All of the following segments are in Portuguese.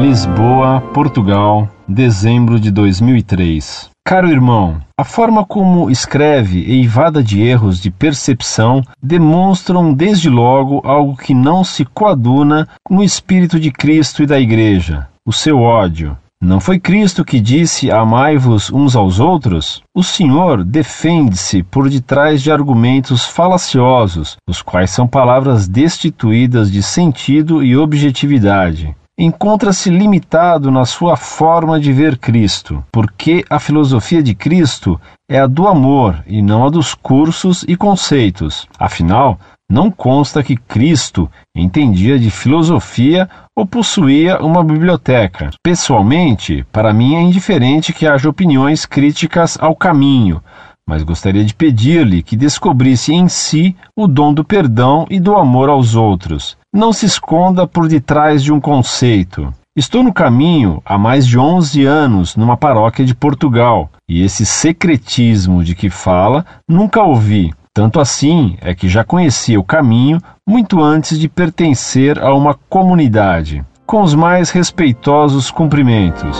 Lisboa, Portugal, dezembro de 2003. Caro irmão, a forma como escreve, eivada de erros de percepção, demonstram desde logo algo que não se coaduna no espírito de Cristo e da Igreja: o seu ódio. Não foi Cristo que disse: Amai-vos uns aos outros? O Senhor defende-se por detrás de argumentos falaciosos, os quais são palavras destituídas de sentido e objetividade encontra-se limitado na sua forma de ver Cristo, porque a filosofia de Cristo é a do amor e não a dos cursos e conceitos. Afinal, não consta que Cristo entendia de filosofia ou possuía uma biblioteca. Pessoalmente, para mim é indiferente que haja opiniões críticas ao caminho, mas gostaria de pedir-lhe que descobrisse em si o dom do perdão e do amor aos outros. Não se esconda por detrás de um conceito. Estou no caminho há mais de 11 anos numa paróquia de Portugal e esse secretismo de que fala nunca ouvi. Tanto assim é que já conhecia o caminho muito antes de pertencer a uma comunidade. Com os mais respeitosos cumprimentos.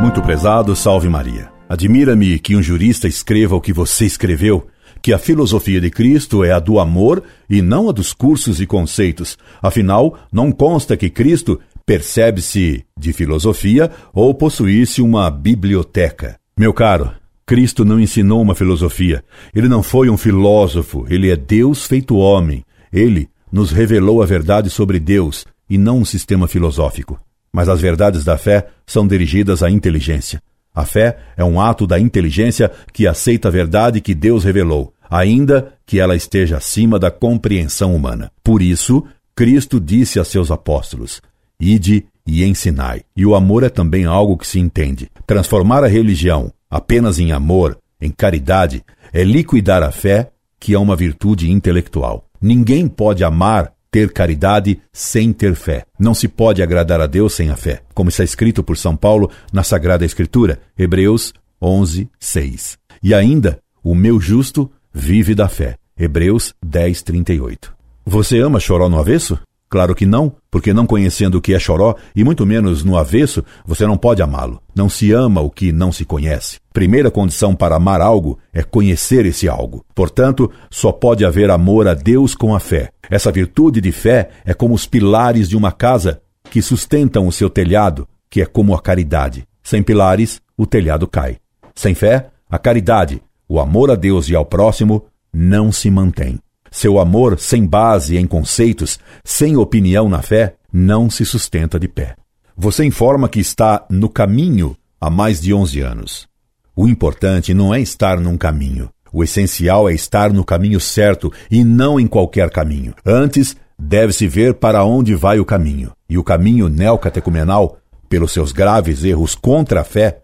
Muito prezado, salve Maria. Admira-me que um jurista escreva o que você escreveu, que a filosofia de Cristo é a do amor e não a dos cursos e conceitos. Afinal, não consta que Cristo percebe-se de filosofia ou possuísse uma biblioteca. Meu caro, Cristo não ensinou uma filosofia. Ele não foi um filósofo, ele é Deus feito homem. Ele nos revelou a verdade sobre Deus e não um sistema filosófico. Mas as verdades da fé são dirigidas à inteligência. A fé é um ato da inteligência que aceita a verdade que Deus revelou, ainda que ela esteja acima da compreensão humana. Por isso, Cristo disse a seus apóstolos: Ide e ensinai. E o amor é também algo que se entende. Transformar a religião apenas em amor, em caridade, é liquidar a fé, que é uma virtude intelectual. Ninguém pode amar ter caridade sem ter fé. Não se pode agradar a Deus sem a fé, como está escrito por São Paulo na Sagrada Escritura, Hebreus 11, 6. E ainda, o meu justo vive da fé, Hebreus 10, 38. Você ama choró no avesso? Claro que não, porque não conhecendo o que é choró, e muito menos no avesso, você não pode amá-lo. Não se ama o que não se conhece. Primeira condição para amar algo é conhecer esse algo. Portanto, só pode haver amor a Deus com a fé. Essa virtude de fé é como os pilares de uma casa que sustentam o seu telhado, que é como a caridade. Sem pilares, o telhado cai. Sem fé, a caridade, o amor a Deus e ao próximo, não se mantém. Seu amor, sem base em conceitos, sem opinião na fé, não se sustenta de pé. Você informa que está no caminho há mais de 11 anos. O importante não é estar num caminho. O essencial é estar no caminho certo e não em qualquer caminho. Antes, deve-se ver para onde vai o caminho. E o caminho neocatecumenal, pelos seus graves erros contra a fé,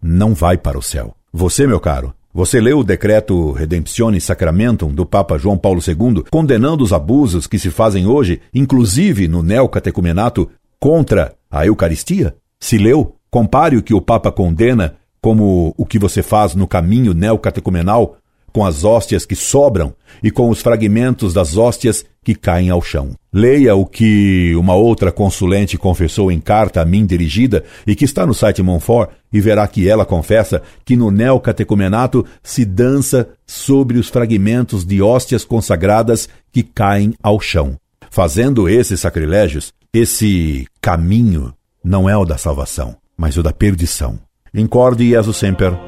não vai para o céu. Você, meu caro, você leu o decreto Redemptione Sacramentum do Papa João Paulo II, condenando os abusos que se fazem hoje, inclusive no neocatecumenato, contra a Eucaristia? Se leu, compare o que o Papa condena como o que você faz no caminho neocatecumenal com as hóstias que sobram e com os fragmentos das hóstias que caem ao chão. Leia o que uma outra consulente confessou em carta a mim dirigida e que está no site Monfort e verá que ela confessa que no neocatecumenato se dança sobre os fragmentos de hóstias consagradas que caem ao chão. Fazendo esses sacrilégios, esse caminho não é o da salvação, mas o da perdição. Incorde Jesus Semper,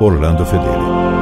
Orlando Fedeli.